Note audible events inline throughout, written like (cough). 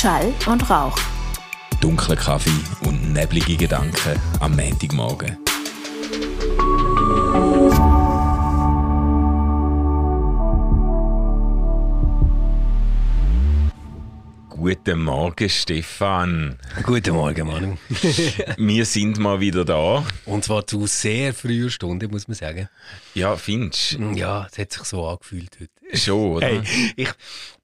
Schall und Rauch. Dunkler Kaffee und neblige Gedanken am Montagmorgen. Guten Morgen, Stefan. Guten Morgen, Manu. (laughs) Wir sind mal wieder da. Und zwar zu sehr früher Stunde, muss man sagen. Ja, findest du? Ja, es hat sich so angefühlt heute. Schon, oder? Hey, ich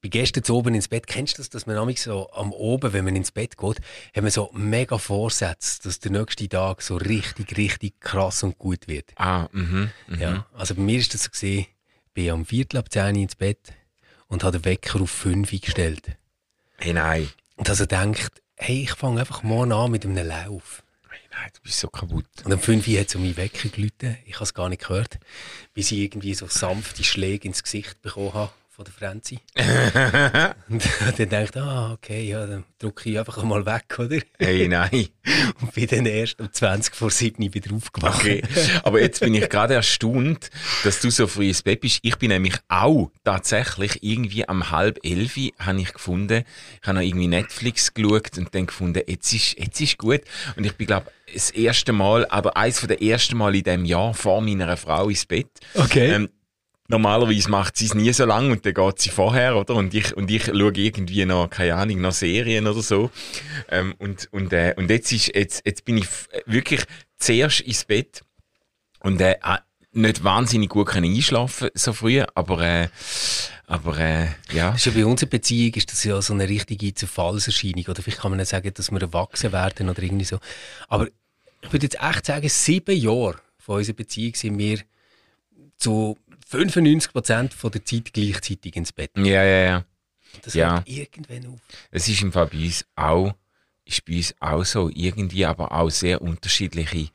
bin gestern zu oben ins Bett. Kennst du das, dass man nämlich so am Oben, wenn man ins Bett geht, hat man so mega Vorsätze, dass der nächste Tag so richtig, richtig krass und gut wird. Ah, mhm. mhm. Ja, also bei mir ist das so gesehen, ich bin am Viertel ab 10 Uhr ins Bett und habe den Wecker auf 5 Uhr gestellt. Hey, nein. Und also denkt, hey, ich fange einfach morgen an mit einem Lauf. Hey, nein, du bist so kaputt. Und um 5 Uhr hat es um mich weggeläutet. Ich habe es gar nicht gehört, bis ich irgendwie so sanfte Schläge ins Gesicht bekommen habe von der Franzi. (laughs) und dann denkt ah, okay, ja, dann drücke ich einfach mal weg, oder? Hey, nein. (laughs) und bin dann erst um 20 vor 7 wieder aufgewacht. Okay. Aber jetzt bin ich gerade erstaunt, dass du so früh ins Bett bist. Ich bin nämlich auch tatsächlich irgendwie am halb elf habe ich gefunden, ich habe noch irgendwie Netflix geschaut und dann gefunden, jetzt ist, jetzt ist gut. Und ich bin, glaube das erste Mal, aber eins von der ersten Mal in dem Jahr vor meiner Frau ins Bett. Okay. Ähm, normalerweise macht sie es nie so lang und dann geht sie vorher, oder? Und ich, und ich schaue irgendwie noch, keine Ahnung, noch Serien oder so. Ähm, und, und, äh, und jetzt ist, jetzt, jetzt bin ich wirklich zuerst ins Bett und, äh, äh, nicht wahnsinnig gut können einschlafen so früh, aber, äh, aber, äh, ja. Das ja bei unserer Beziehung ist das ja so eine richtige Zerfallserscheinung. Oder vielleicht kann man nicht sagen, dass wir erwachsen werden oder irgendwie so. Aber ich würde jetzt echt sagen, sieben Jahre von unserer Beziehung sind wir zu 95 Prozent der Zeit gleichzeitig ins Bett. Ja, ja, ja. Das Ja. hört irgendwann auf. Es ist im Fall bei uns auch, ist bei uns auch so, irgendwie aber auch sehr unterschiedliche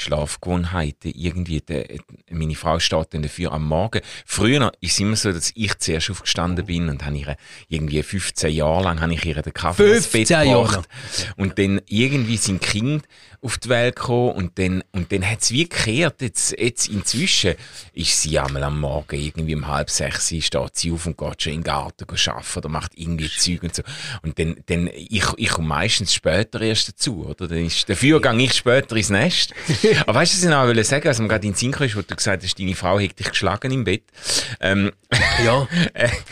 Schlafgewohnheiten. Irgendwie, der, meine Frau steht dann dafür am Morgen. Früher ist es immer so, dass ich zuerst aufgestanden bin und habe ihre, irgendwie 15 Jahre lang habe ich ihr den Kaffee ins 15 Bett Jahre gebracht. Und dann irgendwie sind Kind auf die Welt gekommen und dann, und dann hat es wie gekehrt. Jetzt, jetzt inzwischen ist sie einmal am Morgen irgendwie um halb sechs, steht sie auf und geht schon in den Garten arbeiten oder macht irgendwie Zeug und so. Und dann, dann ich, ich komme meistens später erst dazu, oder? Dann ist, dafür gehe ich später ins Nest. (laughs) (laughs) Aber weißt du, was ich noch wollte sagen, was mir gerade in den Sinn kam, wo du gesagt hast, deine Frau hat dich geschlagen im Bett. Ähm, (laughs) Ja.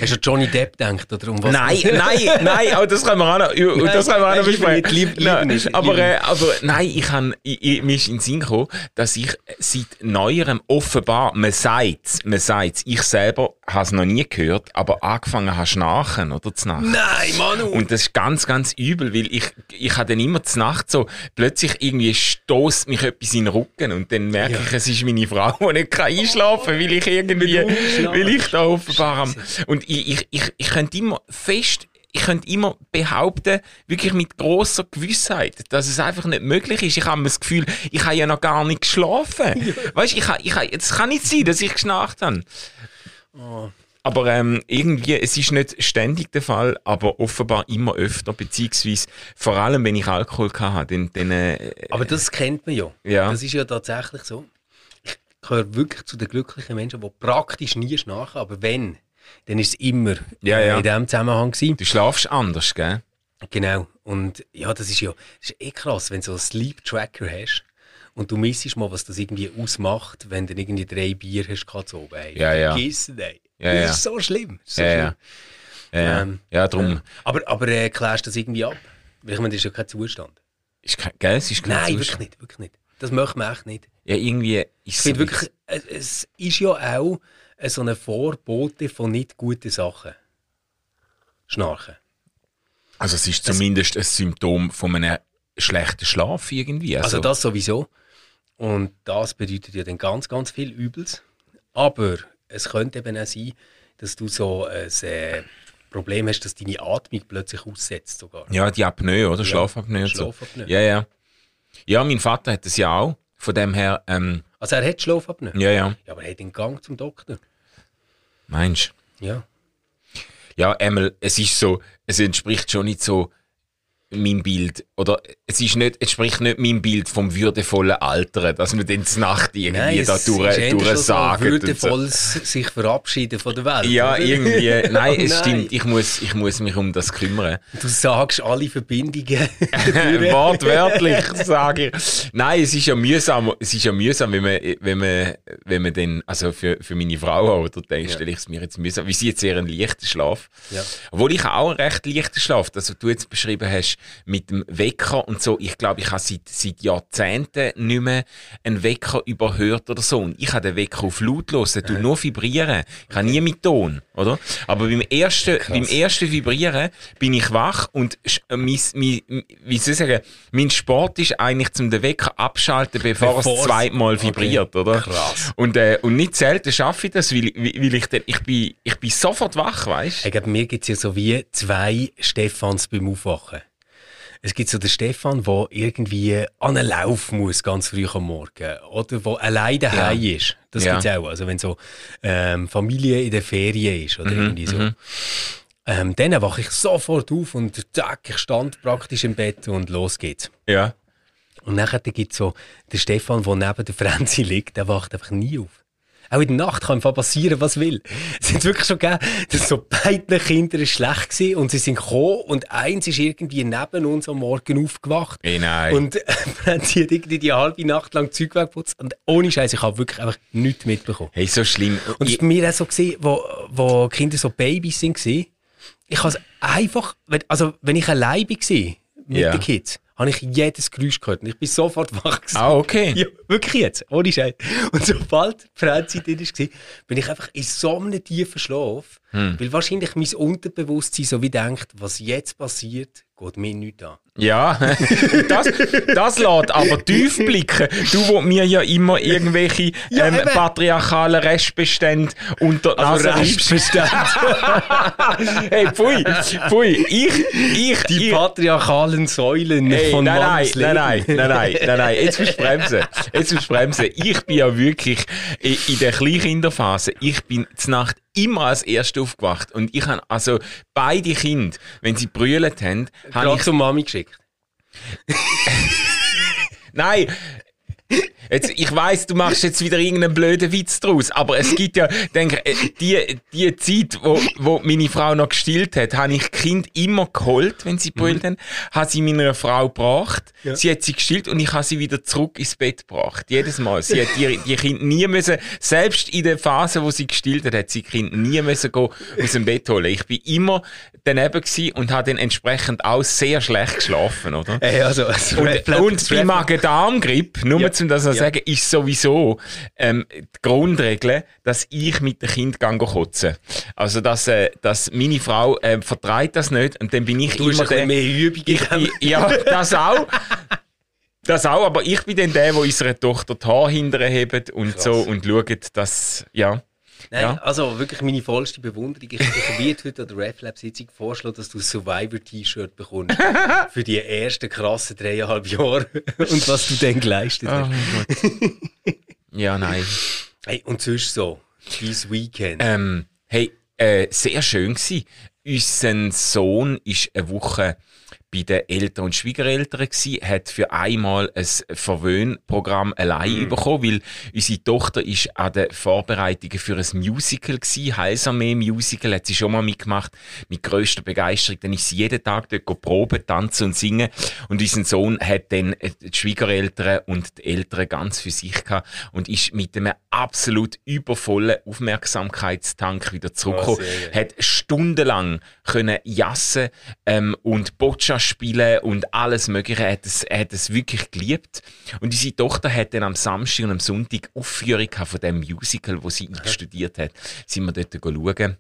Hast du an Johnny Depp gedacht? Oder um was? Nein, nein, nein, aber das können wir auch noch, (laughs) das können wir auch noch nein, besprechen. nicht, lieb- Nein, nicht, aber, äh, aber nein, ich han, ich, ich, mir ist in den Sinn gekommen, dass ich seit neuerem offenbar, man sagt's, man sagt's, ich selber habe es noch nie gehört, aber angefangen habe schnarchen, oder, zu Nacht. Nein, Manu! Und das ist ganz, ganz übel, weil ich, ich habe dann immer zur Nacht so, plötzlich irgendwie stoßt mich etwas in Rücken und dann merke Ja. ich, es ist meine Frau, die nicht kann einschlafen kann, weil ich irgendwie, weil ich da offenbar am, und ich, ich, ich, ich könnte immer fest, ich könnte immer behaupten, wirklich mit großer Gewissheit, dass es einfach nicht möglich ist. Ich habe das Gefühl, ich habe ja noch gar nicht geschlafen. Weißt du, ich, habe- ich, habe- es kann nicht sein, dass ich geschnarcht habe. Aber ähm, irgendwie, es ist nicht ständig der Fall, aber offenbar immer öfter, beziehungsweise vor allem, wenn ich Alkohol hatte, dann, dann äh, Aber das kennt man ja. Ja. Das ist ja tatsächlich so. Ich gehöre wirklich zu den glücklichen Menschen, die praktisch nie schnarchen, aber wenn, dann ist es immer Ja, ja. in diesem Zusammenhang gewesen. du schlafst anders, gell? Genau. Und ja, das ist ja das ist eh krass, wenn du so einen Sleep Tracker hast und du missest mal, was das irgendwie ausmacht, wenn du irgendwie drei Bier hast oben. Ey, Ja, ja. Vergiss ey. Ja, das ja. ist so schlimm. So Ja, schlimm. ja. Ja. Ähm, ja drum. Aber, aber äh, klärst du das irgendwie ab? Weil ich meine, das ist ja kein Zustand. Ist kein, gell? Es ist kein Nein, Zustand. wirklich nicht, wirklich nicht. Das möchte man echt nicht. Ja, irgendwie ist Ich es so wirklich, es, es ist ja auch äh, so eine Vorbote von nicht guten Sachen. Schnarchen. Also es ist zumindest ein Symptom von einem schlechten Schlaf irgendwie. Also, Also das sowieso. Und das bedeutet ja dann ganz, ganz viel Übels. Aber es könnte eben auch sein, dass du so ein äh, Problem hast, dass deine Atmung plötzlich aussetzt sogar. ja, die Apnoe, oder? Schlafapnoe so. Schlafapnoe. Ja, ja. Ja, mein Vater hat das ja auch. Von dem her, ähm, Also er hat Schlafapnoe. ja, ja. Ja, aber er hat den Gang zum Doktor. Meinst Ja. Ja, einmal, es ist so, es entspricht schon nicht so mein Bild, oder es ist nicht, es spricht nicht mein Bild vom würdevollen Alter, dass man dann zur Nacht irgendwie Nein, da durch, schon so durchsagen. und so. sich verabschieden von der Welt. Ja, oder? irgendwie. (laughs) Nein, Oh es nein. stimmt. Ich muss, ich muss mich um das kümmern. Du sagst alle Verbindungen. (laughs) (laughs) Wortwörtlich sage ich. Nein, es ist ja mühsam. Es ist ja mühsam, wenn man, wenn man, wenn man dann, also für, für meine Frau oder denke, Ja. stelle ich es mir jetzt mühsam. Wie sie jetzt eher einen leichten Schlaf. Ja. Obwohl ich auch einen recht leichten Schlaf, was du jetzt beschrieben hast, mit dem Wecker und so. Ich glaube, ich habe seit, seit Jahrzehnten nicht mehr einen Wecker überhört oder so. Und ich habe den Wecker auf laut der tut nur vibrieren. Ich habe nie mit Ton, oder? Aber beim ersten, beim ersten Vibrieren bin ich wach und äh, mein, mein, wie soll ich sagen, mein Sport ist eigentlich zum den Wecker abschalten, bevor, Bevor es zweimal vibriert, oder? Krass. Und, äh, und nicht selten schaffe ich das, weil, weil ich dann, ich bin, ich bin sofort wach, weißt Ich glaube, mir gibt es ja so wie zwei Stefans beim Aufwachen. Es gibt so den Stefan, der irgendwie an einen Lauf muss, ganz früh am Morgen. Oder der allein daheim ist. Das Ja. gibt's auch. Also wenn so ähm, Familie in der Ferien ist oder irgendwie so. Ähm, dann wache ich sofort auf und zack, ich stand praktisch im Bett und los geht's. Ja. Und nachher gibt es so den Stefan, der neben der Franzi (laughs) liegt, der wacht einfach nie auf. Auch in der Nacht kann einfach passieren, was will. (laughs) Es hat wirklich schon gegeben, dass so beide Kinder schlecht waren und sie sind gekommen und eins ist irgendwie neben uns am Morgen aufgewacht. Ey, nein. Und äh, (laughs) Franzi hat irgendwie die halbe Nacht lang Zeug weggeputzt und ohne Scheiß, ich habe wirklich einfach nichts mitbekommen. Hey, so schlimm. Und es Ich- war bei mir auch so, gewesen, wo, wo Kinder so Babys waren. Ich habe es einfach, also wenn ich allein war mit Ja. den Kids, habe ich jedes Geräusch gehört. Und ich bin sofort (laughs) wach gewesen. Ah, okay. Ja, wirklich jetzt, ohne Scheiß. Und sobald die Freizeit drin war, bin ich einfach in so einem tiefen Schlaf, Hm. weil wahrscheinlich mein Unterbewusstsein so wie denkt, was jetzt passiert, geht mir nicht an. Ja, (laughs) das, das lässt aber tief blicken. Du, wo mir ja immer irgendwelche Ja, ähm, patriarchalen Restbestände unter Also Nase reibst. (laughs) hey, pfui, pfui, ich, ich, Die ich, patriarchalen Säulen Ey, von nein, nein, Manns nein, nein, nein, nein, nein, nein, jetzt musst du bremsen. Jetzt musst du bremsen. Ich bin ja wirklich in, in der Kleinkinderphase, ich bin zur Nacht immer als Erster aufgewacht. Und ich habe also beide Kinder, wenn sie brüllt haben, habe ich zur Mami geschickt. Nein. Jetzt, ich weiß, du machst jetzt wieder irgendeinen blöden Witz draus, aber es gibt ja, denke, äh, die, die Zeit, wo, wo meine Frau noch gestillt hat, habe ich Kind immer geholt, wenn sie brüllt haben, habe sie meiner Frau gebracht, Ja. sie hat sie gestillt und ich habe sie wieder zurück ins Bett gebracht. Jedes Mal. Sie hat die, die Kind nie müssen, selbst in der Phase, wo sie gestillt hat, hat sie Kind nie müssen gehen, aus dem Bett holen. Ich bin immer daneben gewesen und habe dann entsprechend auch sehr schlecht geschlafen, oder? Ey, also, also Und, Red und bei Magen-Darm-Grippe, nur Ja. zum das zu Ja. sagen, ist sowieso ähm, die Grundregel, dass ich mit dem Kind kotzen. Also, dass, äh, dass meine Frau äh, vertreibt das nicht und dann bin ich Du immer der... mehr Übung ich, ja, das auch. Das auch, aber ich bin dann der, der unserer Tochter die Haare hinterher hebt und Krass. so und schaut, dass, ja. Nein, Ja. also wirklich meine vollste Bewunderung. Ich, ich werde heute an der RefLab-Sitzung vorschlagen, dass du ein Survivor-T-Shirt bekommst. (laughs) für die ersten krassen dreieinhalb Jahre. Und was du dann geleistet Oh hast. Gott. Ja, nein. Hey, und sonst so, dieses Weekend. Ähm, hey, äh, sehr schön gsi. Unser Sohn ist eine Woche bei den Eltern und Schwiegereltern gsi, hat für einmal ein Verwöhnprogramm allein bekommen, weil unsere Tochter ist an den Vorbereitungen für ein Musical gsi, Heilsarmee Musical, hat sie schon mal mitgemacht, mit grösster Begeisterung. Dann ist sie jeden Tag dort proben, tanzen und singen und unser Sohn hat dann äh, die Schwiegereltern und die Eltern ganz für sich gehabt und ist mit einem absolut übervollen Aufmerksamkeitstank wieder zurückgekommen. geil. hat stundenlang können jassen ähm, und Boccia spielen und alles mögliche. Er hat es, er hat es wirklich geliebt. Und unsere Tochter hat dann am Samstag und am Sonntag Aufführung von dem Musical, wo sie studiert hat. Sind wir dort schauen.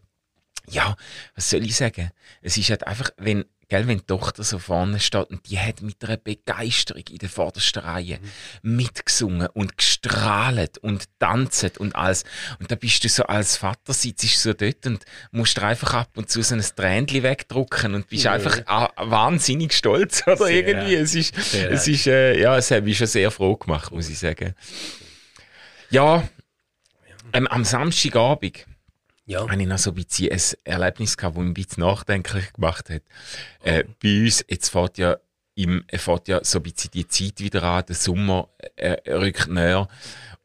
Ja, was soll ich sagen? Es ist halt einfach, wenn, gell, wenn die Tochter so vorne steht und die hat mit einer Begeisterung in der vordersten Reihe mitgesungen und gestrahlt und tanzt und alles. Und da bist du so als Vater, sitzt so dort und musst dir einfach ab und zu so ein Tränchen wegdrucken und bist Ja. einfach ah, wahnsinnig stolz, (laughs) oder Sehr, irgendwie. Es ist, es ist, äh, ja, es hat mich schon sehr froh gemacht, muss ich sagen. Ja, ähm, am Samstagabend, Ja. habe ich noch so ein bisschen ein Erlebnis gehabt, das mich ein bisschen nachdenklich gemacht hat. Äh, bei uns, jetzt fährt ja, im, äh, fährt ja so ein bisschen die Zeit wieder an, der Sommer äh, rückt näher.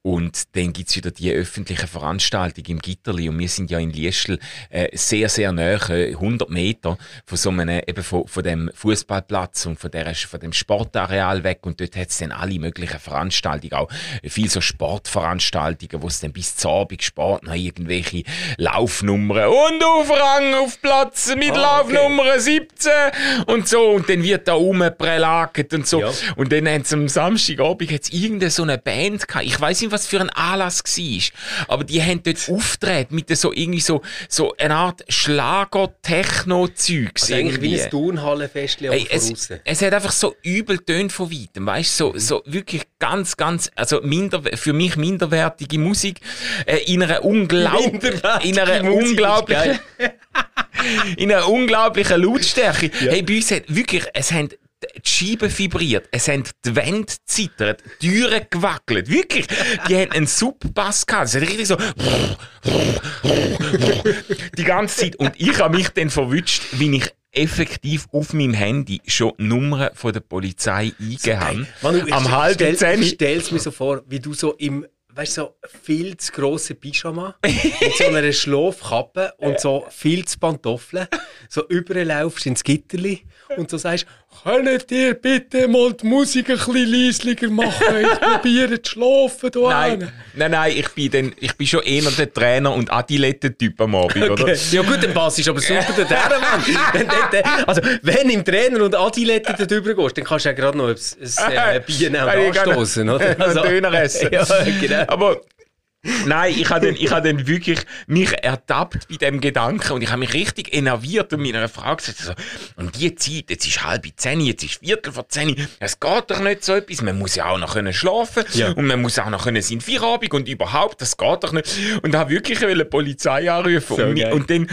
Und dann gibt's wieder die öffentliche Veranstaltung im Gitterli. Und wir sind ja in Liestl äh, sehr, sehr nahe, äh, 100 Meter von so einem, eben von, von dem Fußballplatz und von, der, von dem Sportareal weg. Und dort hat's dann alle möglichen Veranstaltungen, auch viel so Sportveranstaltungen, wo es dann bis zur Abend Sport noch irgendwelche Laufnummern und auf Rang auf Platz mit okay. Laufnummer 17 und so. Und dann wird da rumprelagert und so. Ja. Und dann haben sie am Samstagabend hat's irgendeine so eine Band gehabt. Ich weiß was für ein Anlass war. Aber die haben dort auftreten mit so irgendwie so, so eine Art Schlager-Techno-Zeugs. Also eigentlich wie ein Turnhallenfestchen Ey, aber von es, es hat einfach so übel tönt von weitem, weißt Mhm. so, so wirklich ganz, ganz, also minder, für mich minderwertige Musik, äh, in einer unglaublichen, Minderwertige in einer Musik unglaublichen, (laughs) in einer unglaublichen Lautstärke. Hey, bei uns hat wirklich, es haben die Scheiben vibriert, es haben die Wände zittert, die Türen gewackelt, wirklich. Die haben einen Subbass gehabt, es hat richtig so die ganze Zeit. Und ich habe mich dann verwünscht, wie ich effektiv auf meinem Handy schon Nummern von der Polizei eingegeben habe. Manu, ich Am halben stell- zehn. Stell's mir so vor, wie du so im, weißt so viel zu grossen Pyjama (laughs) mit so einer Schlafkappe und so viel zu Pantoffeln so überlaufst ins Gitterli und so sagst, könnt ihr bitte mal die Musik ein bisschen leislicher machen? Ich (laughs) probiere zu schlafen da Nein, hinten.» nein, nein, ich bin, dann, ich bin schon eher der Trainer und Adilette-Typ am Abend, oder? Okay. Ja gut, dann passt ist aber super (laughs) der Mann. Also, wenn im Trainer und Adilette da drüber gehst, dann kannst du ja gerade noch ein, ein äh, Bier (laughs) nehmen und anstoßen, oder? einen Döner essen. ja, genau. Aber nein, ich habe dann, ich hab dann wirklich mich ertappt bei dem Gedanken und ich habe mich richtig enerviert und meiner Frau gesagt, so, und die Zeit, jetzt ist halb zehn, jetzt ist Viertel vor zehn, es geht doch nicht so etwas, man muss ja auch noch können schlafen Ja. und man muss auch noch können sein Feierabend und überhaupt, das geht doch nicht. Und habe wirklich die Polizei anrufen So und, und dann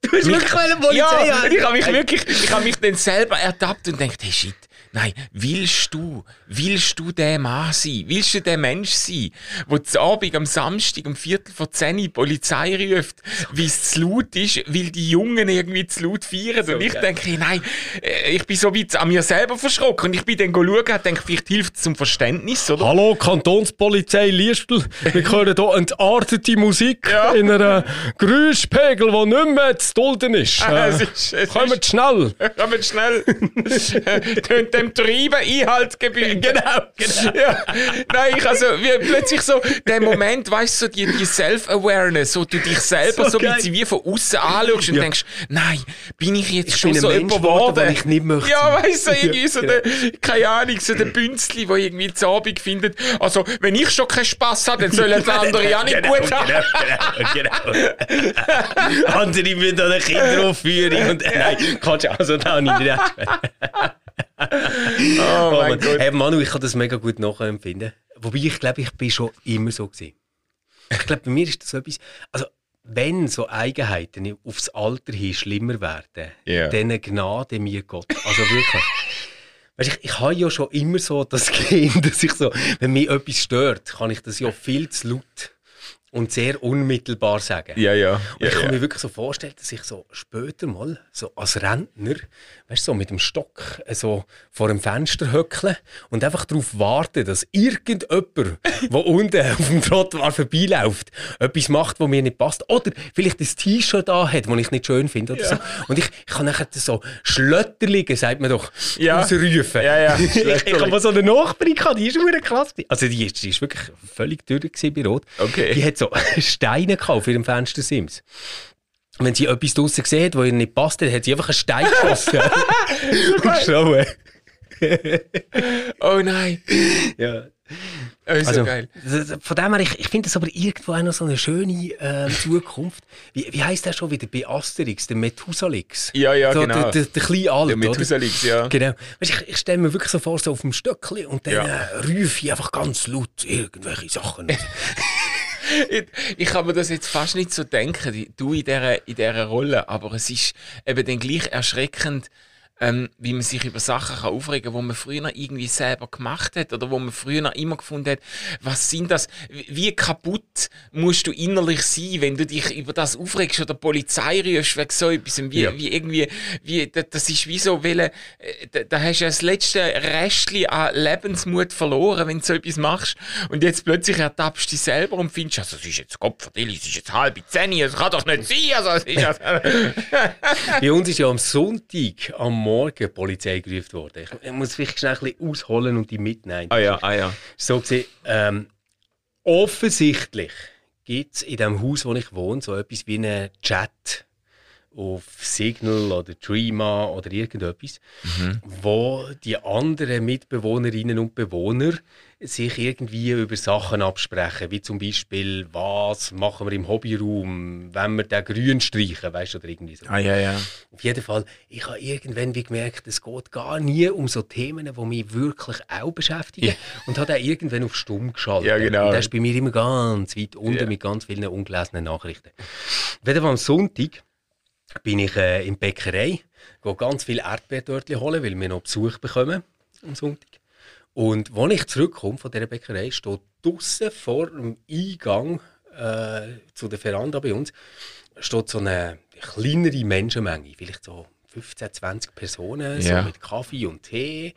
Du hast wirklich eine Polizei ja, an- ich habe mich wirklich, ich habe mich dann selber ertappt und gedacht, hey shit, nein, willst du, willst du der Mann sein? Willst du der Mensch sein, der zu Abend am Samstag um Viertel vor zehn die Polizei ruft, weil es zu laut ist, weil die Jungen irgendwie zu laut feiern? und ich geil. denke, nein, äh, ich bin so weit an mir selber verschrocken und ich bin dann schauen und denke, vielleicht hilft es zum Verständnis, oder? Hallo, Kantonspolizei Liestl. Wir (laughs) hören hier entartete Musik Ja. in einem Geräuschpegel, der nicht mehr zu dulden ist. Es Äh, ist, es Kommt ist, schnell. (laughs) Kommt schnell. (laughs) Dem Treiben Einhalt gebieten. (laughs) Genau, genau. Ja. Nein, ich also, wie, plötzlich so, der Moment, weißt du, so die, die Self-Awareness, so du dich selber so, So geil. wie von außen anschaust und Ja. denkst, nein, bin ich jetzt Ich schon so Mensch geworden, den ich nicht möchte Ja, weißt du, (laughs) irgendwie so genau. der, keine Ahnung, so der Bünzli, der irgendwie zu Abend findet, also, wenn ich schon keinen Spass habe, dann sollen die anderen ja nicht gut haben. genau, genau. Andere müssen an eine Kinderaufführung und (laughs) nein, kannst du also da nicht recht. (laughs) Oh, mein Mann. Gott. Hey, Manu, ich kann das mega gut nachempfinden. Wobei ich glaube, ich bin schon immer so gewesen. Ich glaube, bei mir ist das so etwas. Also, wenn so Eigenheiten aufs Alter hin schlimmer werden, Ja. dann gnade mir Gott. Also wirklich. Weißt, ich, ich habe ja schon immer so das (laughs) Kind, dass ich so, wenn mich etwas stört, kann ich das ja viel zu laut und sehr unmittelbar sagen. Ja, ja. Und ja, ich kann ja. mir wirklich so vorstellen, dass ich so später mal, so als Rentner, weißt so mit dem Stock äh, so vor dem Fenster höckle und einfach darauf warte, dass irgendjemand, (laughs) der unten auf dem Trottoir vorbeiläuft, etwas macht, was mir nicht passt. Oder vielleicht ein T-Shirt hat, das ich nicht schön finde. Oder so. Und ich, ich kann nachher so Schlötterlinge, sagt man doch, Ja. rausrufen. Ja, ja, (laughs) ich, ich habe mal so eine Nachbarin gehabt, die ist krass. Also die ist, die ist wirklich völlig gewesen bei Rot. Okay. Die hat so (laughs) Steine gehabt auf ihrem Fenstersims. Wenn sie etwas draussen hat, was ihr nicht passt, dann hat sie einfach einen Stein (laughs) geschossen. und geschrauen. Oh nein. Ja. Oh, so Also, geil. von dem her, ich, ich finde das aber irgendwo auch noch so eine schöne ähm, Zukunft. Wie, wie heisst der schon wieder bei Asterix, der Methusalix? Ja, ja, so, genau. Der, der, der kleine Alt, Der oder? Methusalix, ja. Genau. Weißt, ich ich stelle mir wirklich so vor, so auf dem Stöckli und dann Ja. äh, rufe ich einfach ganz laut irgendwelche Sachen. (laughs) Ich, kann mir das jetzt fast nicht so denken, du in dieser, in dieser Rolle, aber es ist eben dann gleich erschreckend, ähm, wie man sich über Sachen kann aufregen kann, wo man früher irgendwie selber gemacht hat oder wo man früher immer gefunden hat, was sind das, wie kaputt musst du innerlich sein, wenn du dich über das aufregst oder Polizei rufst wegen so etwas, wie, Ja. wie irgendwie, wie, da- das ist wie so, weil, äh, da, da hast du ja das letzte Restchen an Lebensmut verloren, wenn du so etwas machst. Und jetzt plötzlich ertappst du dich selber und findest, also es ist jetzt Kopfverdilli, es ist jetzt halb zehn, es kann doch nicht sein, also es ist also, (laughs) Bei uns ist ja am Sonntag am Morgen die Polizei gerufen worden. Ich, ich muss vielleicht schnell ein bisschen ausholen und die mitnehmen. ah ja, ah ja. So gesehen, ähm, offensichtlich gibt es in dem Haus, wo ich wohne, so etwas wie einen Chat auf Signal oder Trima oder irgendetwas, wo die anderen Mitbewohnerinnen und Bewohner sich irgendwie über Sachen absprechen, wie zum Beispiel, was machen wir im Hobbyraum, wenn wir den grün streichen, weißt du, oder irgendwie so. Ah ja, ja. Auf jeden Fall, ich habe irgendwann wie gemerkt, es geht gar nie um so Themen, die mich wirklich auch beschäftigen. Ja. Und habe dann irgendwann auf Stumm geschaltet. Ja, genau. Und das ist bei mir immer ganz weit unten Ja. mit ganz vielen ungelesenen Nachrichten. Fall am Sonntag bin ich äh, in die Bäckerei, gehe ganz viele Erdbeertörtchen holen, weil wir noch Besuch bekommen am Sonntag. Und als ich zurückkomme von dieser Bäckerei, steht draussen vor dem Eingang äh, zu der Veranda bei uns, steht so eine kleinere Menschenmenge, vielleicht so 15, 20 Personen, Ja. so mit Kaffee und Tee.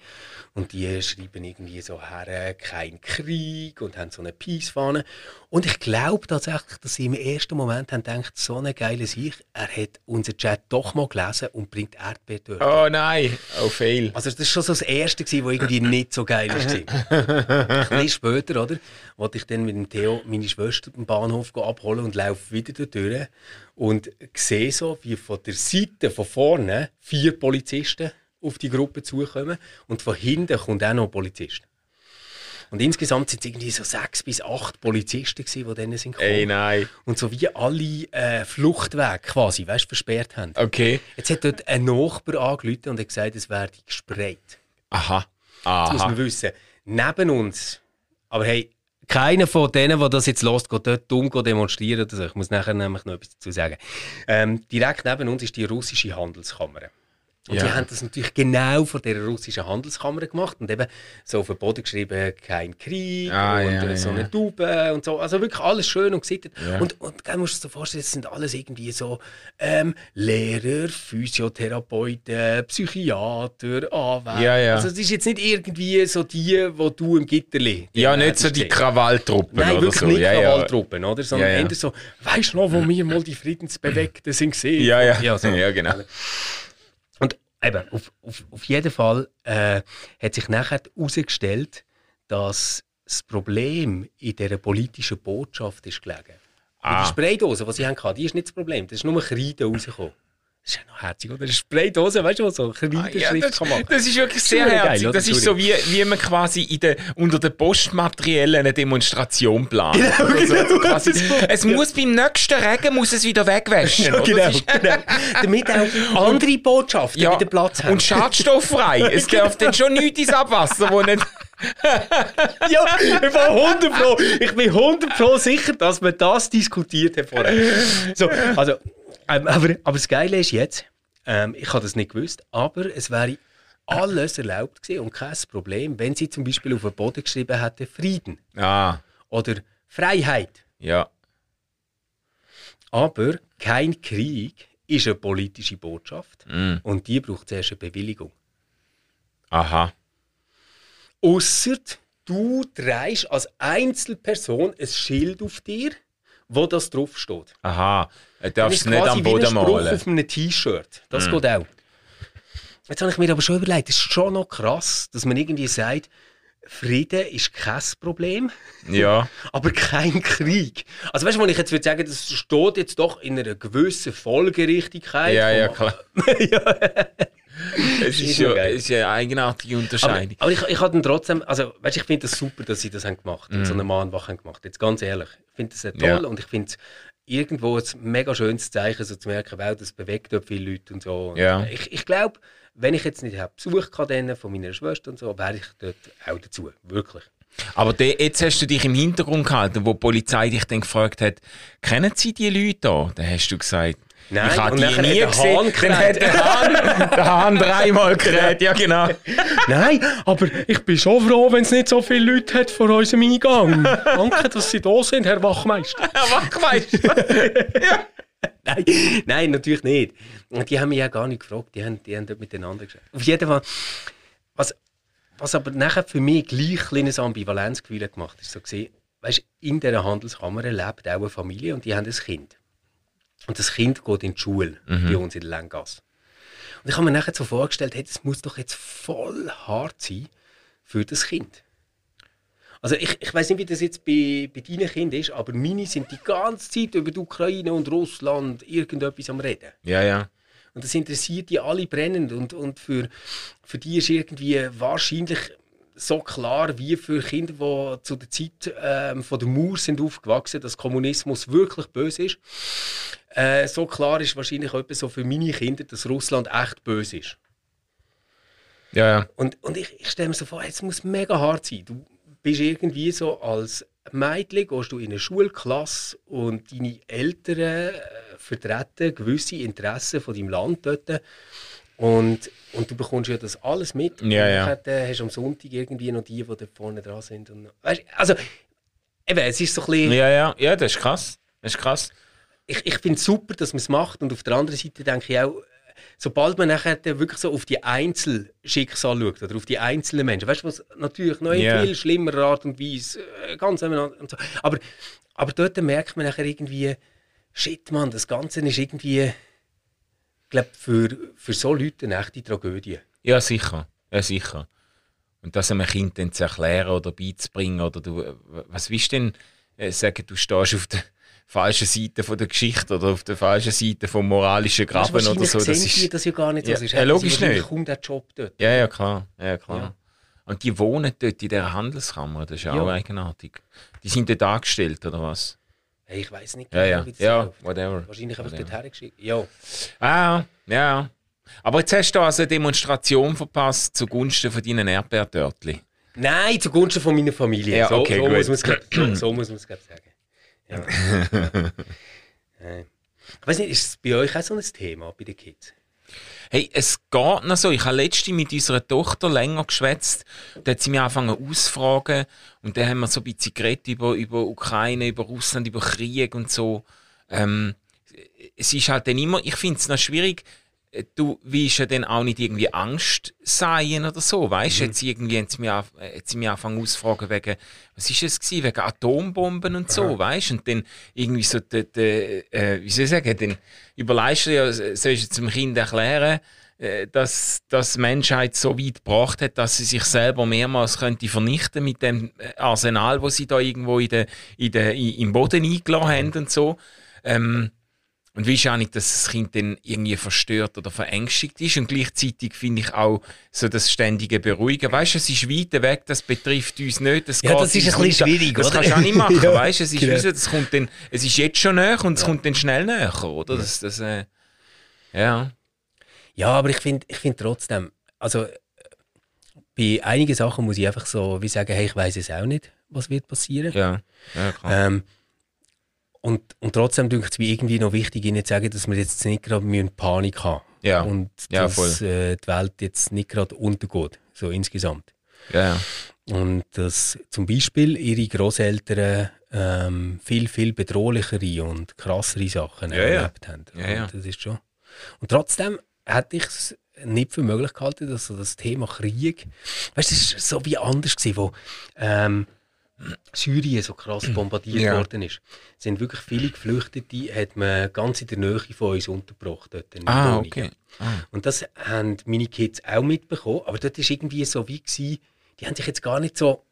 Und die schreiben irgendwie so her, kein Krieg und haben so eine Peace-Fahne. Und ich glaube tatsächlich, dass sie im ersten Moment haben gedacht, so eine geile Sicht, er hat unseren Chat doch mal gelesen und bringt Erdbeertörtchen. Oh nein, oh fail. Also das war schon so das Erste, was irgendwie nicht so geil war. (laughs) Ein bisschen später, oder, wollte ich dann mit dem Theo meine Schwester am Bahnhof abholen und laufe wieder dort durch und sehe so, wie von der Seite, von vorne, vier Polizisten auf die Gruppe zukommen und von hinten kommt auch noch ein Polizist. Und insgesamt sind es irgendwie so sechs bis acht Polizisten, gewesen, die dann sind gekommen. Ey, nein. Und so wie alle äh, Fluchtwege quasi, weißt, versperrt haben. Okay. Jetzt hat dort ein Nachbar angerufen und hat gesagt, es werde gesprayt. Aha. Jetzt muss Aha. man wissen, neben uns, aber hey, keiner von denen, der das jetzt lässt, geht dort dumm demonstrieren oder so. Ich muss nachher nämlich noch etwas dazu sagen. Ähm, direkt neben uns ist die russische Handelskammer. Und Ja. die haben das natürlich genau vor der russischen Handelskammer gemacht und eben so auf den Boden geschrieben, kein Krieg Ah, und ja, äh, so ja. eine Taube und so. Also wirklich alles schön und gesittet. Ja. Und, und dann musst du dir so vorstellen, das sind alles irgendwie so ähm, Lehrer, Physiotherapeuten, Psychiater, Anwälte. Ja, ja. Also es ist jetzt nicht irgendwie so die, wo du im Gitterli Ja, die nicht so die. Krawalltruppen Nein, oder wirklich so. nicht ja, ja. Krawalltruppen, oder? Sondern Ja, ja. eher so, weißt du noch, wo wir mal die Friedensbewegten sind gesehen? Ja, ja. ja, so. (laughs) Ja, genau. Eben, auf, auf, auf jeden Fall äh, hat sich nachher herausgestellt, dass das Problem in dieser politischen Botschaft ist gelegen. Ah. Die Spraydose, die sie hatten, die ist nicht das Problem. Das ist nur Kreide rausgekommen. Das ist ja noch herzig, oder? Eine Spraydose, weißt du, wo so Ah, ja, das, kann machen das ist wirklich sehr geil, herzig. oder? Das ist so wie, wie man quasi in der, unter den Postmateriellen eine Demonstration plant. Oder so. Also quasi, es muss beim nächsten Regen muss es wieder wegwaschen. Ja, (laughs) genau, Das ist- genau. Damit auch andere Botschaften Ja, wieder Platz haben. und schadstofffrei. Es (laughs) darf dann schon nichts ins Abwasser, wo nicht... (laughs) ja, ich bin 100 Pro, ich bin 100 Pro sicher, dass wir das diskutiert haben vorher. So, also, ähm, aber, aber das Geile ist jetzt, ähm, ich habe das nicht gewusst, aber es wäre alles erlaubt gewesen und kein Problem, wenn sie zum Beispiel auf den Boden geschrieben hätten Frieden Ah, oder Freiheit. ja. Aber kein Krieg ist eine politische Botschaft Mm. und die braucht zuerst eine Bewilligung. Aha. Ausser du trägst als Einzelperson ein Schild auf dir, wo das draufsteht. Aha. Du darfst es nicht am Boden malen. Mm. auf einem T-Shirt. Das geht auch. Jetzt habe ich mir aber schon überlegt, es ist schon noch krass, dass man irgendwie sagt, Frieden ist kein Problem, Ja. (laughs) aber kein Krieg. Also weißt du, wenn ich jetzt würde sagen, das steht jetzt doch in einer gewissen Folgerichtigkeit. Ja, ja, klar. (laughs) Es ist Ist ja, ist ja eine eigenartige Aber, Unterscheidung. aber ich, ich habe dann trotzdem, also weißt, ich finde das super, dass sie das haben gemacht und so Mhm. eine Mahnwache haben gemacht. Jetzt ganz ehrlich, ich finde das sehr toll Ja. und ich finde es irgendwo ein mega schönes Zeichen, so zu merken, wow, das bewegt dort viele Leute und so. Und Ja. Ich, ich glaube, wenn ich jetzt nicht Besuch hätte von meiner Schwester und so, wäre ich dort auch dazu, wirklich. Aber de, jetzt hast du dich im Hintergrund gehalten, wo die Polizei dich dann gefragt hat, kennen Sie die Leute da? Dann hast du gesagt, Nein, ich habe die nie hat gesehen. Dann hat der Hahn, der Hahn dreimal gerät, ja genau. Nein, aber ich bin schon froh, wenn es nicht so viele Leute hat vor unserem Eingang. (laughs) Danke, dass Sie da sind, Herr Wachmeister. (laughs) Ja, Wachmeister. (laughs) ja. Nein, nein, natürlich nicht. Und die haben mich ja gar nicht gefragt, die haben, die haben dort miteinander geschaut. Auf jeden Fall, was, was aber nachher für mich gleich ein Ambivalenzgefühl hat gemacht ist so gesehen, weißt, in dieser Handelskammer lebt auch eine Familie und die haben ein Kind. Und das Kind geht in die Schule bei uns in der Lengasse. Und ich habe mir nachher so vorgestellt, hey, das muss doch jetzt voll hart sein für das Kind. Also ich, ich weiß nicht, wie das jetzt bei, bei deinen Kindern ist, aber meine sind die ganze Zeit über die Ukraine und Russland irgendetwas am Reden. ja, ja. Und das interessiert die alle brennend. Und, und für, für die ist irgendwie wahrscheinlich so klar wie für Kinder, die zu der Zeit ähm, von der Mauer sind aufgewachsen, dass Kommunismus wirklich böse ist. Äh, so klar ist wahrscheinlich etwa so für meine Kinder, dass Russland echt böse ist. Ja, ja. Und, und ich, ich stelle mir so vor, es muss mega hart sein. Du bist irgendwie so als Mädchen, gehst du in eine Schulklasse und deine Eltern äh, vertreten gewisse Interessen von deinem Land dort. Und, und du bekommst ja das alles mit. Ja, ja. Und dann äh, hast du am Sonntag irgendwie noch die, die dort vorne dran sind. Und, weißt, also, eben, es ist so ein bisschen... Ja, ja, ja, das ist krass. Das ist krass. ich, ich finde es super, dass man es macht. Und auf der anderen Seite denke ich auch, sobald man nachher dann wirklich so auf die Einzelschicksale schaut oder auf die einzelnen Menschen, weißt du, was natürlich noch in viel schlimmerer Art und Weise äh, ganz und so. Aber, aber dort merkt man nachher irgendwie, shit, man, das Ganze ist irgendwie, glaube, für, für so Leute eine echte Tragödie. Ja, sicher. Ja, sicher. Und das einem Kind dann zu erklären oder beizubringen, oder du, was willst du denn äh, sagen, du stehst auf der falschen Seite von der Geschichte oder auf der falschen Seite vom moralischen Graben oder so. Das die ist, das ja gar nicht so. Ja, Sonst ja, logisch nicht. den Job dort. ja, ja, klar. Ja, klar. Ja. Und die wohnen dort in dieser Handelskammer, das ist ja Ja. auch eigenartig. Die sind dort angestellt, oder was? Hey, ich weiß nicht Ja, ja. das Ja, läuft. whatever. Wahrscheinlich einfach Whatever. dort hergeschickt. Ja. Ah, ja. Aber jetzt hast du also eine Demonstration verpasst zugunsten von deinen Erdbeertörtchen. Nein, zugunsten von meiner Familie. Ja, so, okay, so, gut. muss glaub- so, so muss man es, glaube ich, sagen. Ja. (laughs) Äh. ich weiß nicht, ist es bei euch auch so ein Thema, bei den Kids? Hey, es geht noch so. Ich habe letztens mit unserer Tochter länger geschwätzt. Da hat sie mich angefangen ausfragen. Und dann haben wir so ein bisschen geredet über, über Ukraine, über Russland, über Krieg und so. Ähm, es ist halt dann immer, ich finde es noch schwierig, du willst ja dann auch nicht irgendwie Angst sein oder so, weißt du? Jetzt irgendwie mich, an- äh, mich angefangen ausfragen wegen, was ist es gewesen, wegen Atombomben und so, weißt du? Und dann irgendwie so, de, de, äh, wie soll ich sagen, dann überlegst du ja, sollst du jetzt dem Kind erklären, äh, dass, dass die Menschheit so weit gebracht hat, dass sie sich selber mehrmals könnte vernichten mit dem äh, Arsenal, wo sie da irgendwo in de, in de, in, im Boden eingeladen haben und so. Ähm, und wie ist auch nicht, dass das Kind dann irgendwie verstört oder verängstigt ist. Und gleichzeitig finde ich auch so das ständige Beruhigen. Weißt du, es ist weit weg, das betrifft uns nicht. Das Ja, das ist ein bisschen schwierig, Das oder? kannst du auch nicht machen, (laughs) Ja, weißt du? Es ist, genau. wie so, das kommt dann, es ist jetzt schon näher und es kommt dann schnell näher, oder? Das, das, äh, ja. Ja, aber ich finde ich find trotzdem, also bei einigen Sachen muss ich einfach so wie sagen, hey, ich weiß es auch nicht, was wird passieren. Ja, ja klar. Ähm, und, und trotzdem denke ich es mir irgendwie noch wichtig, Ihnen zu sagen, dass wir jetzt nicht gerade Panik haben Ja. und Ja, dass äh, die Welt jetzt nicht gerade untergeht, so insgesamt. Ja. Und dass zum Beispiel ihre Großeltern ähm, viel, viel bedrohlichere und krassere Sachen Ja, erlebt haben. Ja. Und das ist schon. Und trotzdem hätte ich es nicht für möglich gehalten, dass so das Thema Krieg, weißt du, es ist so wie anders gewesen, wo ähm, Syrien so krass (clears throat) bombardiert Ja. worden ist. Es sind wirklich viele Geflüchtete, hat man ganz in der Nähe von uns untergebracht. Dort in Ah, okay. Ah. Und das haben meine Kids auch mitbekommen. Aber dort war irgendwie so wie, gewesen, die haben sich jetzt gar nicht so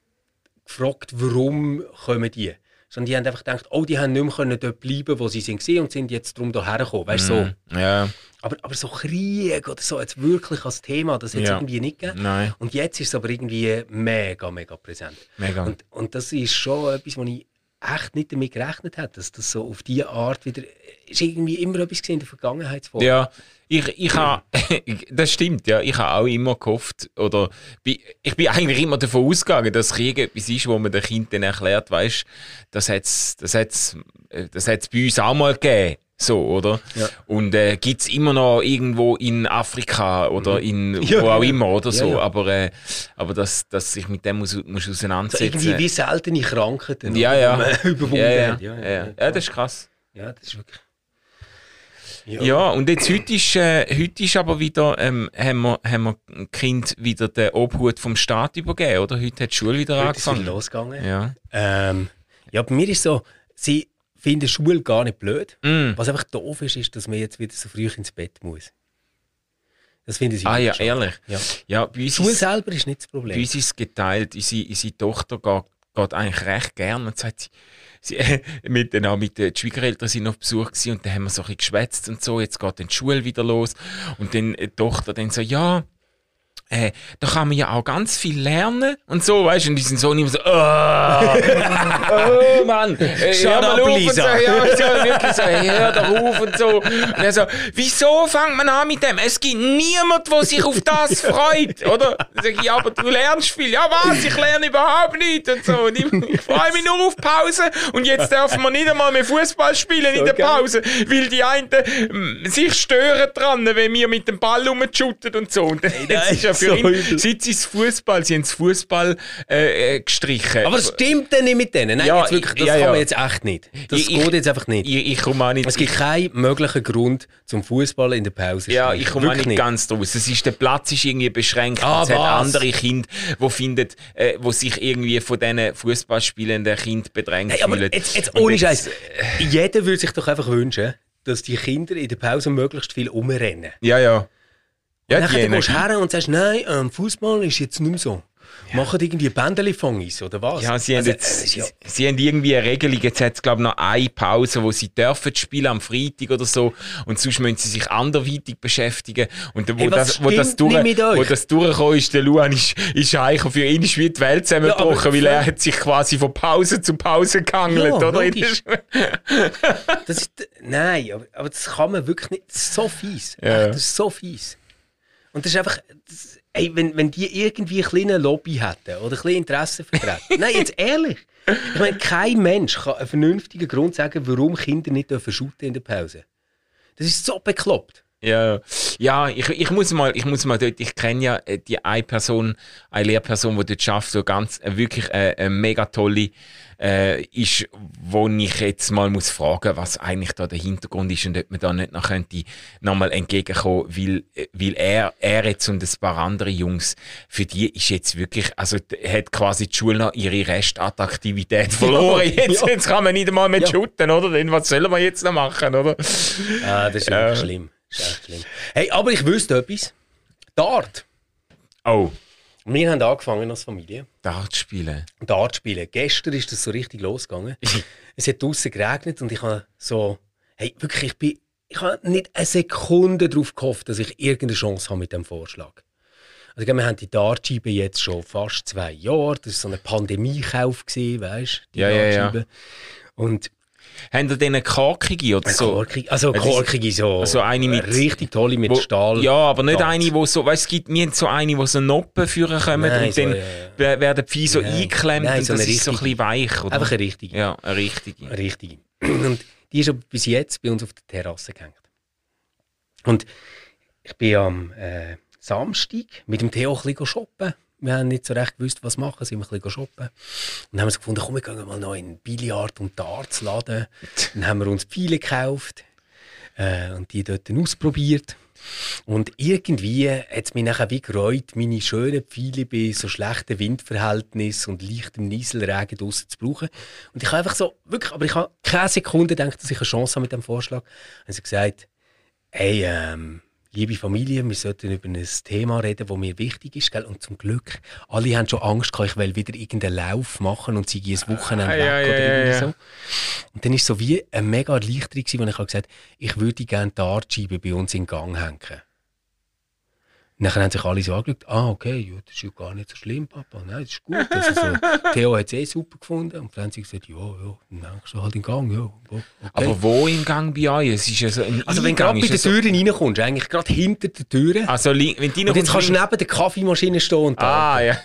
gefragt, warum kommen die. Sondern die haben einfach gedacht, oh, die haben nicht mehr können dort bleiben, wo sie sind und sind jetzt darum hierher gekommen. Weißt du, so. Mhm. Ja, Aber, aber so Krieg oder so, jetzt wirklich als Thema, das hat es Ja. irgendwie nicht gegeben. nein, Und jetzt ist es aber irgendwie mega, mega präsent. mega. Und, und das ist schon etwas, wo ich echt nicht damit gerechnet habe, dass das so auf diese Art wieder... ist irgendwie immer etwas in der Vergangenheitsform. Ja, ich, ich habe, (laughs) das stimmt, ja. Ich habe auch immer gehofft, oder ich bin eigentlich immer davon ausgegangen, dass Krieg etwas ist, wo man den Kindern erklärt, weißt, das hat's, das hat's, äh, das bei uns auch mal gegeben. So, oder? Ja. Und äh, gibt es immer noch irgendwo in Afrika oder in (laughs) Ja, wo auch ja. immer oder so. Aber, äh, aber dass, dass sich mit dem muss, muss auseinandersetzen. irgendwie wie seltene Krankheiten. ja, ja. (laughs) überwunden ja, ja. Ja, ja. ja, das ist krass. Ja, das ist wirklich. Ja, und jetzt heute ist, äh, heute ist aber wieder, ähm, haben wir, haben wir ein Kind wieder den Obhut vom Staat übergeben, oder? Heute hat die Schule wieder Heute ist angefangen. losgegangen. Ja. Ähm, ja, bei mir ist so, sie finden Schule gar nicht blöd. Mm. Was einfach doof ist, ist, dass man jetzt wieder so früh ins Bett muss. Das finden sie Ah ja, schade. ehrlich. Ja. Ja, bei uns, Schule ist, selber ist nicht das bei Problem. uns ist es geteilt. Unsere, unsere Tochter geht, geht eigentlich recht gern und sagt, sie, sie, äh, (laughs) mit, den, auch mit den Schwiegereltern sind auf Besuch gewesen und dann haben wir so ein bisschen geschwätzt und so, jetzt geht dann die Schule wieder los und dann äh, die Tochter dann so, ja, äh, da kann man ja auch ganz viel lernen und so, weißt du, und die sind so immer so, oh, (laughs) oh Mann, äh, Shut hör mal up, auf und Lisa. so, ja, so, wirklich so, hör doch auf und so. Und er so, wieso fängt man an mit dem? Es gibt niemand, der sich auf das freut, oder? Dann sag ich, ja, aber du lernst viel. Ja, was? Ich lerne überhaupt nicht und so. Und ich, ich freue mich nur auf Pause und jetzt dürfen wir nicht einmal mehr Fußball spielen in der. Pause, weil die einen ähm, sich stören dran, wenn wir mit dem Ball rumshooten und so. Und jetzt ist ja für ihn, seit sie Fußball, sie haben das Fußball äh, äh, gestrichen. Aber das stimmt dann nicht mit denen. Nein, Ja, wirklich, das ja, kann ja. man jetzt echt nicht. Das Ich- geht jetzt einfach nicht. ich, ich komme auch nicht. es gibt keinen möglichen Grund zum Fußball in der Pause. Ja, spielen. ich komme auch Wirklich nicht, ganz draus. Es ist, der Platz ist irgendwie beschränkt. Ah, es hat was? andere Kinder, die äh, wo sich irgendwie von diesen Fußballspielenden Kindern bedrängt Hey, fühlen. jetzt, jetzt ohne Scheiß. Jeder würde sich doch einfach wünschen, dass die Kinder in der Pause möglichst viel umrennen. Ja, ja. Ja, dann gehst du her und sagst, nein, ähm, Fußball ist jetzt nicht mehr so. Machen irgendwie Bändeli-Fongis oder was? Ja, sie haben, Also, jetzt, äh, ja- sie haben irgendwie eine Regelung. Jetzt hat es, glaube ich, noch eine Pause, wo sie dürfen spielen am Freitag oder so. Und sonst müssen sie sich anderweitig beschäftigen. Und wo, was das, wo, das, durch, wo das durchgekommen ist, der Luan ist, ist eigentlich für ihn ist wie die Welt zusammengebrochen, Ja, weil er hat sich quasi von Pause zu Pause gehangelt, Ja, oder? (laughs) Das ist, nein, aber, aber das kann man wirklich nicht. Das ist so fies. Ja. Echt, das ist so fies. Und das ist einfach, das, ey, wenn, wenn die irgendwie ein kleines Lobby hätten oder ein bisschen Interesse vertreten. (laughs) nein, jetzt ehrlich. Ich meine, kein Mensch kann einen vernünftigen Grund sagen, warum Kinder nicht dürfen shooten in der Pause. Das ist so bekloppt. Ja, ja ich, ich, muss mal, ich muss mal dort, ich kenne ja äh, die eine Person, eine Lehrperson, die dort schafft, so ganz, äh, wirklich äh, eine mega tolle, äh, ist, wo ich jetzt mal muss fragen, was eigentlich da der Hintergrund ist und ob man da nicht noch könnte nochmal entgegenkommen, weil, äh, weil er, er jetzt und ein paar andere Jungs, für die ist jetzt wirklich, also hat quasi die Schule noch ihre Restattraktivität (laughs) verloren. Ja, jetzt, ja. jetzt kann man nicht einmal mehr Ja. shooten, oder? Denn was sollen wir jetzt noch machen, oder? Ah, das ist wirklich schlimm. Ist schlimm. Hey, aber ich wüsste etwas. Dart. Oh, Wir haben angefangen als Familie. Dart spielen. Dart spielen. Gestern ist das so richtig losgegangen. (laughs) es hat draußen geregnet und ich habe so, hey, wirklich, ich bin, ich habe nicht eine Sekunde darauf gehofft, dass ich irgendeine Chance habe mit dem Vorschlag. Also, wir haben die Dartscheibe jetzt schon fast zwei Jahre. Das war so ein Pandemiekauf, weißt du? Ja, ja, ja. Dartscheibe. Und Haben denn eine korkige oder so? korkige, also korkige, so, also eine mit- richtig tolle mit Wo- Stahl. Ja, aber nicht Darts. eine, wo so, weißt, es gibt mir so eine, wo so Noppen führen kommen Nein, und so, dann ja, ja. wer- werden die Vieh so Nein. eingeklemmt Nein, und so das eine ist so ein bisschen weich, oder? Einfach eine richtige. ja, eine richtige. Richtige. (clears throat) Und die ist aber bis jetzt bei uns auf der Terrasse gehängt. Und ich bin am äh, Samstag mit dem Theo ein bisschen shoppen. Wir haben nicht so recht gewusst, was machen, sind wir ein bisschen shoppen. Und dann haben wir so gefunden, komm, wir gehen mal noch in Billard- und Dartsladen. Dann haben wir uns Pfeile gekauft äh, und die dort ausprobiert. Und irgendwie hat es mich nachher wie gereut, meine schönen Pfeile bei so schlechten Windverhältnissen und leichtem Nieselregen draussen zu brauchen. Und ich habe einfach so, wirklich, aber ich habe keine Sekunde gedacht, dass ich eine Chance habe mit dem Vorschlag. Haben sie gesagt, hey, ähm, liebe Familie, wir sollten über ein Thema reden, das mir wichtig ist. Gell? Und zum Glück, alle haben schon Angst gehabt, ich will wieder irgendeinen Lauf machen und sie gehen ein Wochenende Ah, weg ja, ja, oder irgendwie ja, so. Und dann war es so wie eine mega Erleichterung, als ich gesagt habe, ich würde gerne die Artscheibe bei uns in Gang hängen. Dann haben sich alle so angeschaut, ah, okay, ja, das ist ja gar nicht so schlimm, Papa. Nein, das ist gut. Also so, (laughs) Theo hat es eh super gefunden. Und Franzi hat gesagt, ja, ja, dann hängst du halt in Gang, ja. okay. Aber wo im Gang bei euch? Es ist ja so ein also wenn du gerade bei ist den ja so- Türen reinkommst, eigentlich gerade hinter der Türe, Also, wenn die und jetzt kannst du neben der Kaffeemaschine stehen und da. Ah, ja.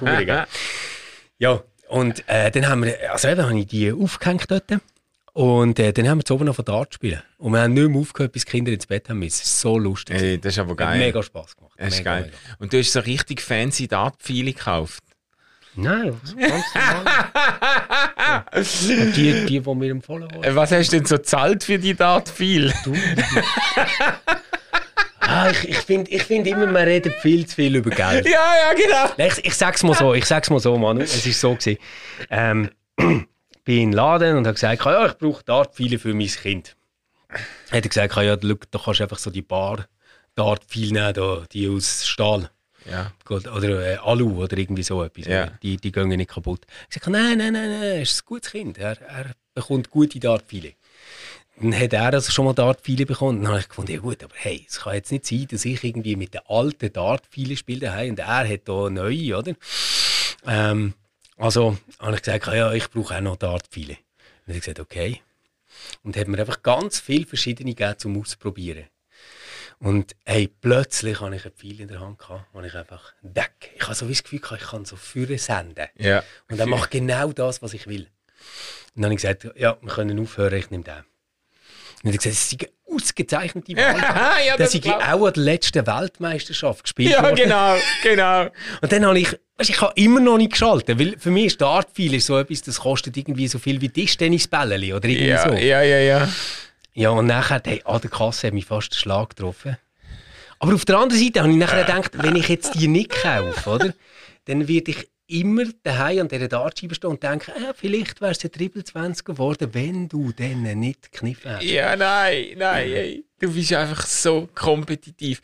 Cool, gell? (laughs) Ja, und äh, dann haben wir, also eben habe ich die aufgehängt dort. Und äh, dann haben wir zu oben noch von Dart spielen. Und wir haben nicht mehr aufgehört, bis die Kinder ins Bett haben müssen. War so lustig. Ey, das ist aber Hat geil. mega Spass gemacht. Das ist mega, geil. Mega. Und du hast so richtig fancy Dartpfeile gekauft. Nein, was ganz normal. (laughs) ja. Und die, die, die wir empfohlen haben. Äh, Was hast du denn so gezahlt für die Dartpfeile? Ah, ich ich finde ich find immer, man redet viel zu viel über Geld. Ja, ja, genau. Ich, ich sag's mal so, ich sag's mal so, Manu. Es ist so gewesen. Ähm, bin in den Laden und habe gesagt, ja, ich brauche Dartpfeile für mein Kind. Hat er gesagt, ja, schau, da kannst du einfach so die paar Dartpfeile nehmen, da, die aus Stahl. Ja. Oder äh, Alu oder irgendwie so etwas. Ja. Die, die gehen nicht kaputt. Ich sagte, nein, nein, nein, nein, er ist ein gutes Kind. Er, er bekommt gute Dartpfeile. Dann hat er also schon mal Dartpfeile bekommen. Dann habe ich gefunden, ja gut, aber hey, es kann jetzt nicht sein, dass ich irgendwie mit den alten Dartpfeilen spiele daheim und er hat da neue, oder? Ähm, also habe ich gesagt, ja, ich brauche auch noch Dartpfeile. Dann hat er gesagt, okay. Und hat mir einfach ganz viele verschiedene gegeben, zum Ausprobieren. Und hey, plötzlich hatte ich einen Pfeil in der Hand, gehabt, wo ich einfach deck. Ich habe so wie das Gefühl, gehabt, ich kann so Führer senden. Ja. Und er macht genau das, was ich will. Und dann habe ich gesagt, ja, wir können aufhören, ich nehme den. Und hat gesagt, das ist eine ausgezeichnete (laughs) Wahl. ja, dass ich auch an der letzten Weltmeisterschaft gespielt Ja, worden. genau, genau. Und dann habe ich, weißt, ich habe immer noch nicht geschaltet, weil für mich ist Dartpfeil so etwas, das kostet irgendwie so viel wie Tischtennisbälle oder irgendwie Ja, so. ja, ja, ja. Ja, und nachher, hey, an der Kasse hat mich fast der Schlag getroffen. Aber auf der anderen Seite habe ich nachher gedacht, wenn ich jetzt die nicht kaufe, oder, dann werde ich immer daheim an dieser Dartscheibe stehen und denken, äh, vielleicht wäre es ein Triple 20 geworden, wenn du dann nicht gekniffen hättest. Ja, nein, nein, ey. Du bist einfach so kompetitiv.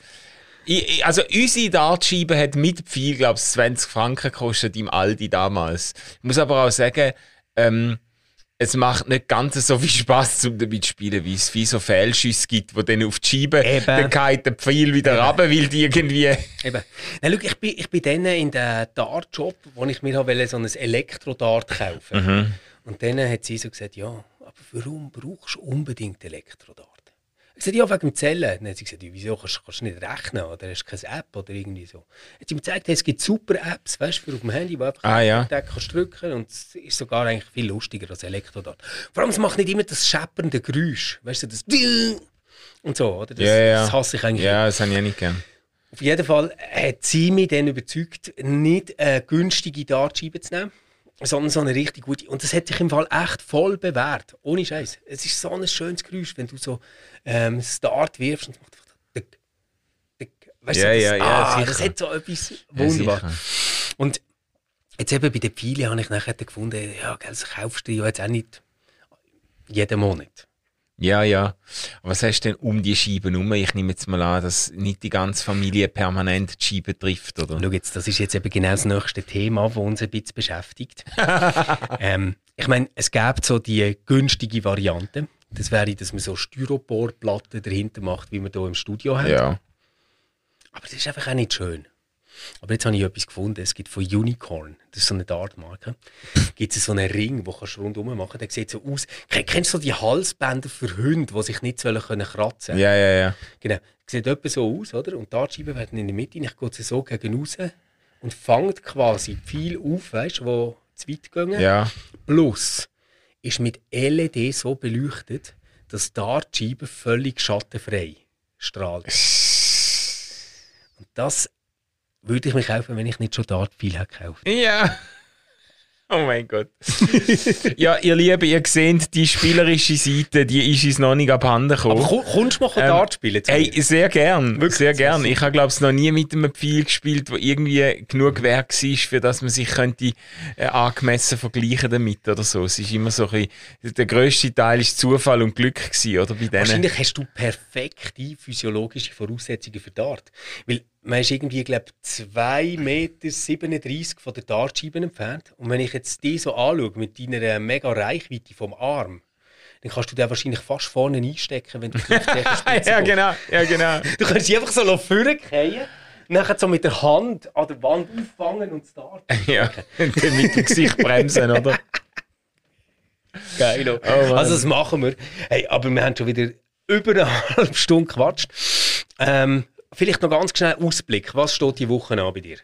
Ich, also unsere Dartscheibe hat mit Pfeil, glaube ich, 20 Franken gekostet im Aldi damals. Ich muss aber auch sagen, ähm, es macht nicht ganz so viel Spaß, um damit zu spielen, wie es wie so Fehlschüsse gibt, wo dann auf die Scheibe Eben. dann geht der Pfeil wieder runter, weil die irgendwie... Eben. Nein, schau, ich bin, ich bin dann in den Dart-Shop, wo ich mir wollte, so ein Elektrodart kaufen Und dann hat sie so gesagt, ja, aber warum brauchst du unbedingt Elektrodart? Ich sagte, ja, wegen dem Zellen. Dann hat sie gesagt, wieso kannst, kannst du nicht rechnen oder hast du keine App oder irgendwie so. Hat sie mir gezeigt, hey, es gibt super Apps, weißt du, für auf dem Handy, wo einfach Ah, ja. Tag kannst drücken und es ist sogar eigentlich viel lustiger als Elektrodart. Vor allem, es macht nicht immer das scheppernde Geräusch, weißt du, das und so, oder? Das, Ja, ja. das hasse ich eigentlich Ja, das habe ich auch nicht gern. auf jeden Fall hat sie mich dann überzeugt, nicht eine günstige Dartscheibe zu nehmen, sondern so eine richtig gute. Und das hat sich im Fall echt voll bewährt. Ohne Scheiß. Es ist so ein schönes Geräusch, wenn du so ähm, das Dart wirfst und es macht einfach dick, dick. Weißt Ja, du, das, ja, ja, ah, sicher. das hat so etwas Ja, wunderbar. sicher. und jetzt eben bei den Pfeilen habe ich nachher gefunden, ja, gell, das kaufst du ja jetzt auch nicht jeden Monat. Ja, ja. Aber was hast du denn um die Scheibe herum? Ich nehme jetzt mal an, dass nicht die ganze Familie permanent die Scheibe trifft, oder? Schau jetzt, das ist jetzt eben genau das nächste Thema, das uns ein bisschen beschäftigt. (laughs) ähm, ich meine, es gibt so die günstige Variante. Das wäre, dass man so Styroporplatten dahinter macht, wie wir hier im Studio haben. Ja. Aber das ist einfach auch nicht schön. Aber jetzt habe ich etwas gefunden. Es gibt von Unicorn, das ist so eine Dartmarke, gibt es so einen Ring, den kannst du rundherum machen Der sieht so aus. Ken- Kennst du so die Halsbänder für Hunde, die sich nicht sollen können kratzen Ja, ja, ja. Genau. Sieht etwa so aus, oder? Und die Dartscheibe werden in der Mitte, ich gehe sie so gegen raus und fängt quasi viel auf, weißt du, wo zu weit gehen. Ja. Plus ist mit LED so beleuchtet, dass die Dartscheibe völlig schattenfrei strahlt. Und das würde ich mir kaufen, wenn ich nicht schon Dartpfeil hätte gekauft. Ja. (laughs) Oh mein Gott. ja, ihr Lieben, ihr seht, die spielerische Seite, die ist uns noch nicht abhanden Aber gekommen. komm, kommst du mal Ähm, Dart spielen? Hey, sehr gern, Wirklich? sehr gern. Ich habe, glaube ich, noch nie mit einem Pfeil gespielt, wo irgendwie genug Werk war, für das man sich könnte äh, angemessen vergleichen damit oder so. Es ist immer so ein bisschen, der grösste Teil ist Zufall und Glück gewesen, oder? Bei denen. Wahrscheinlich hast du perfekte physiologische Voraussetzungen für Dart. Weil man ist irgendwie, glaube ich, 2,37 Meter von der Dartscheibe entfernt. Und wenn ich jetzt die so anschaue, mit deiner äh, mega Reichweite vom Arm, dann kannst du den wahrscheinlich fast vorne einstecken, wenn du die (laughs) Spitze ja, genau, ja, genau. (laughs) Du kannst sie einfach so vorgehen, nachher so mit der Hand an der Wand auffangen und starten. (laughs) ja, und dann mit dem Gesicht bremsen, oder? Geil. Oh also das machen wir. Hey, aber wir haben schon wieder über eine halbe Stunde gequatscht. Ähm, vielleicht noch ganz schnell Ausblick. Was steht die Woche an bei dir?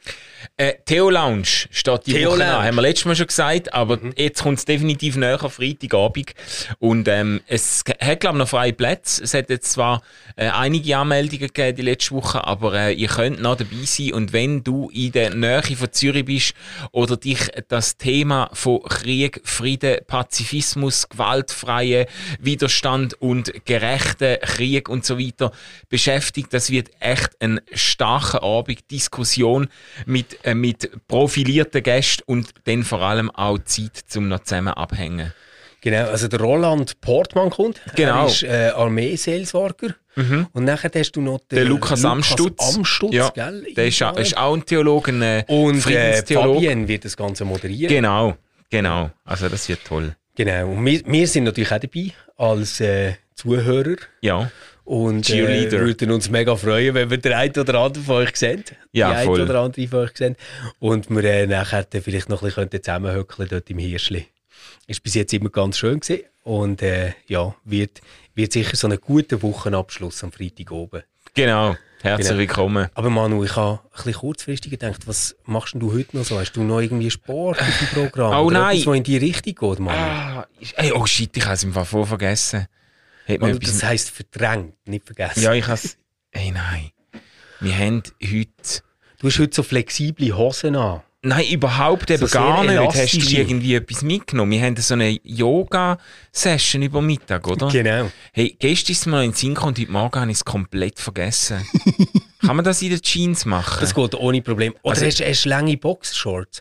Äh, Theo Lounge steht die Theo Woche Lounge. an. Haben wir letztes Mal schon gesagt, aber jetzt kommt es definitiv näher Freitagabend. Und ähm, es hat, glaube ich, noch freie Plätze. Es hat jetzt zwar äh, einige Anmeldungen gegeben die letzte Woche, aber äh, ihr könnt noch dabei sein. Und wenn du in der Nähe von Zürich bist oder dich das Thema von Krieg, Frieden, Pazifismus, gewaltfreie Widerstand und gerechten Krieg und so weiter beschäftigt, das wird echt ein starker Abend, Diskussion mit, äh, mit profilierten Gästen und dann vor allem auch Zeit zum noch zusammen abhängen. Genau, also der Roland Portmann kommt. Genau. Er ist äh, Armeeseelsorger. Und nachher hast du noch den Der Lukas Amstutz. Amstutz, ja, gell? der ist, auch- ist auch ein Theologe, ein äh, Und äh, Friedenstheologe. Fabienne wird das Ganze moderieren. Genau, genau. Also das wird toll. Genau. Und wir, wir sind natürlich auch dabei als äh, Zuhörer. Ja, Und äh, würden uns mega freuen, wenn wir den einen oder anderen von euch sehen. Ja, die voll. oder andere von euch sehen. Und wir äh, nachher dann vielleicht noch ein bisschen zusammenhöckeln dort im Hirschli. Ist bis jetzt immer ganz schön gewesen. Und äh, ja, wird, wird sicher so einen guten Wochenabschluss am Freitag oben. genau. Herzlich Genau. willkommen. Aber Manu, ich habe ein bisschen kurzfristig gedacht, was machst du heute noch so? Hast du noch irgendwie Sport dem Programm? Oh Oder nein. Etwas, was in die Richtung geht, Manu? Ah, ey, oh shit, ich habe es im Fall voll vergessen. Hat etwas das heisst verdrängt, nicht vergessen. Ja, ich has. Hey, nein. Wir haben heute. Du hast heute so flexible Hosen an. Nein, überhaupt eben So sehr gar nicht. Hast du irgendwie etwas mitgenommen? Wir haben so eine Yoga-Session über Mittag, oder? (laughs) Genau. Hey, gestern ist mir in den Sinn gekommen und heute Morgen habe ich es komplett vergessen. (laughs) Kann man das in den Jeans machen? Das geht ohne Problem. Oder Also- hast, du lange Boxershorts?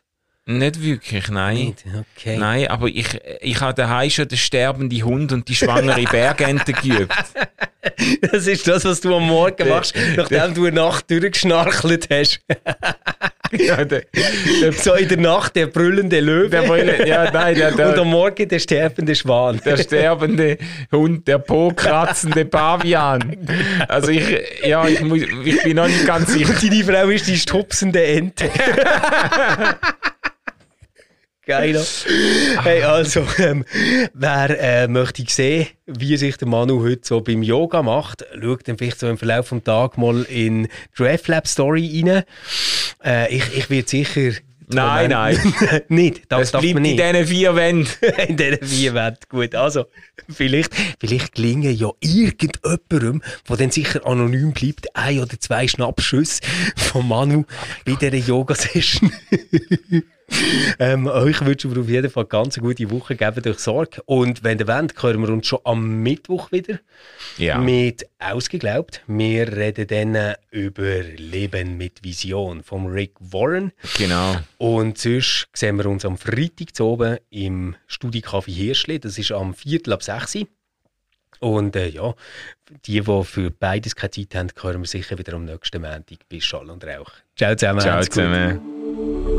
Nicht wirklich, nein. Nicht? Okay. Nein, aber ich, ich habe daheim schon den sterbenden Hund und die schwangere (laughs) Bergente geübt. Das ist das, was du am Morgen machst, nachdem du eine Nacht durchgeschnarchelt hast. ja, der, der, So in der Nacht der brüllende Löwe der, Brille- ja, nein, der, der, und am Morgen der sterbende Schwan. der sterbende Hund, der po-kratzende Pavian. Also ich, ja, ich, muss, ich bin noch nicht ganz sicher. Deine Frau ist die stupsende Ente. (laughs) Geil. (laughs) Hey, also, ähm, wer äh, möchte sehen, wie sich der Manu heute so beim Yoga macht, schaut dann vielleicht so im Verlauf des Tages mal in die RefLab Story rein. Äh, ich, ich werde sicher... Nein, nein. (laughs) nicht, das, Das darf bleibt man in nicht. diesen vier Wänden. (laughs) in diesen vier Wänden. Gut, also, vielleicht, vielleicht gelingen ja irgendjemandem, der dann sicher anonym bleibt, ein oder zwei Schnappschüsse von Manu bei dieser Yoga-Session. (laughs) ähm, euch wünschen wir auf jeden Fall ganz eine gute Woche, geben durch Sorge. Und wenn ihr wollt, hören wir uns schon am Mittwoch wieder Ja. mit Ausgeglaubt. Wir reden dann äh, über Leben mit Vision von Rick Warren. Genau. Und sonst sehen wir uns am Freitag zu oben im Studicafé Hirschli. Das ist am Viertel ab 6 Uhr. Und äh, ja, die, die für beides keine Zeit haben, hören wir sicher wieder am nächsten Montag bei Schall und Rauch. Ciao zusammen. Ciao zusammen.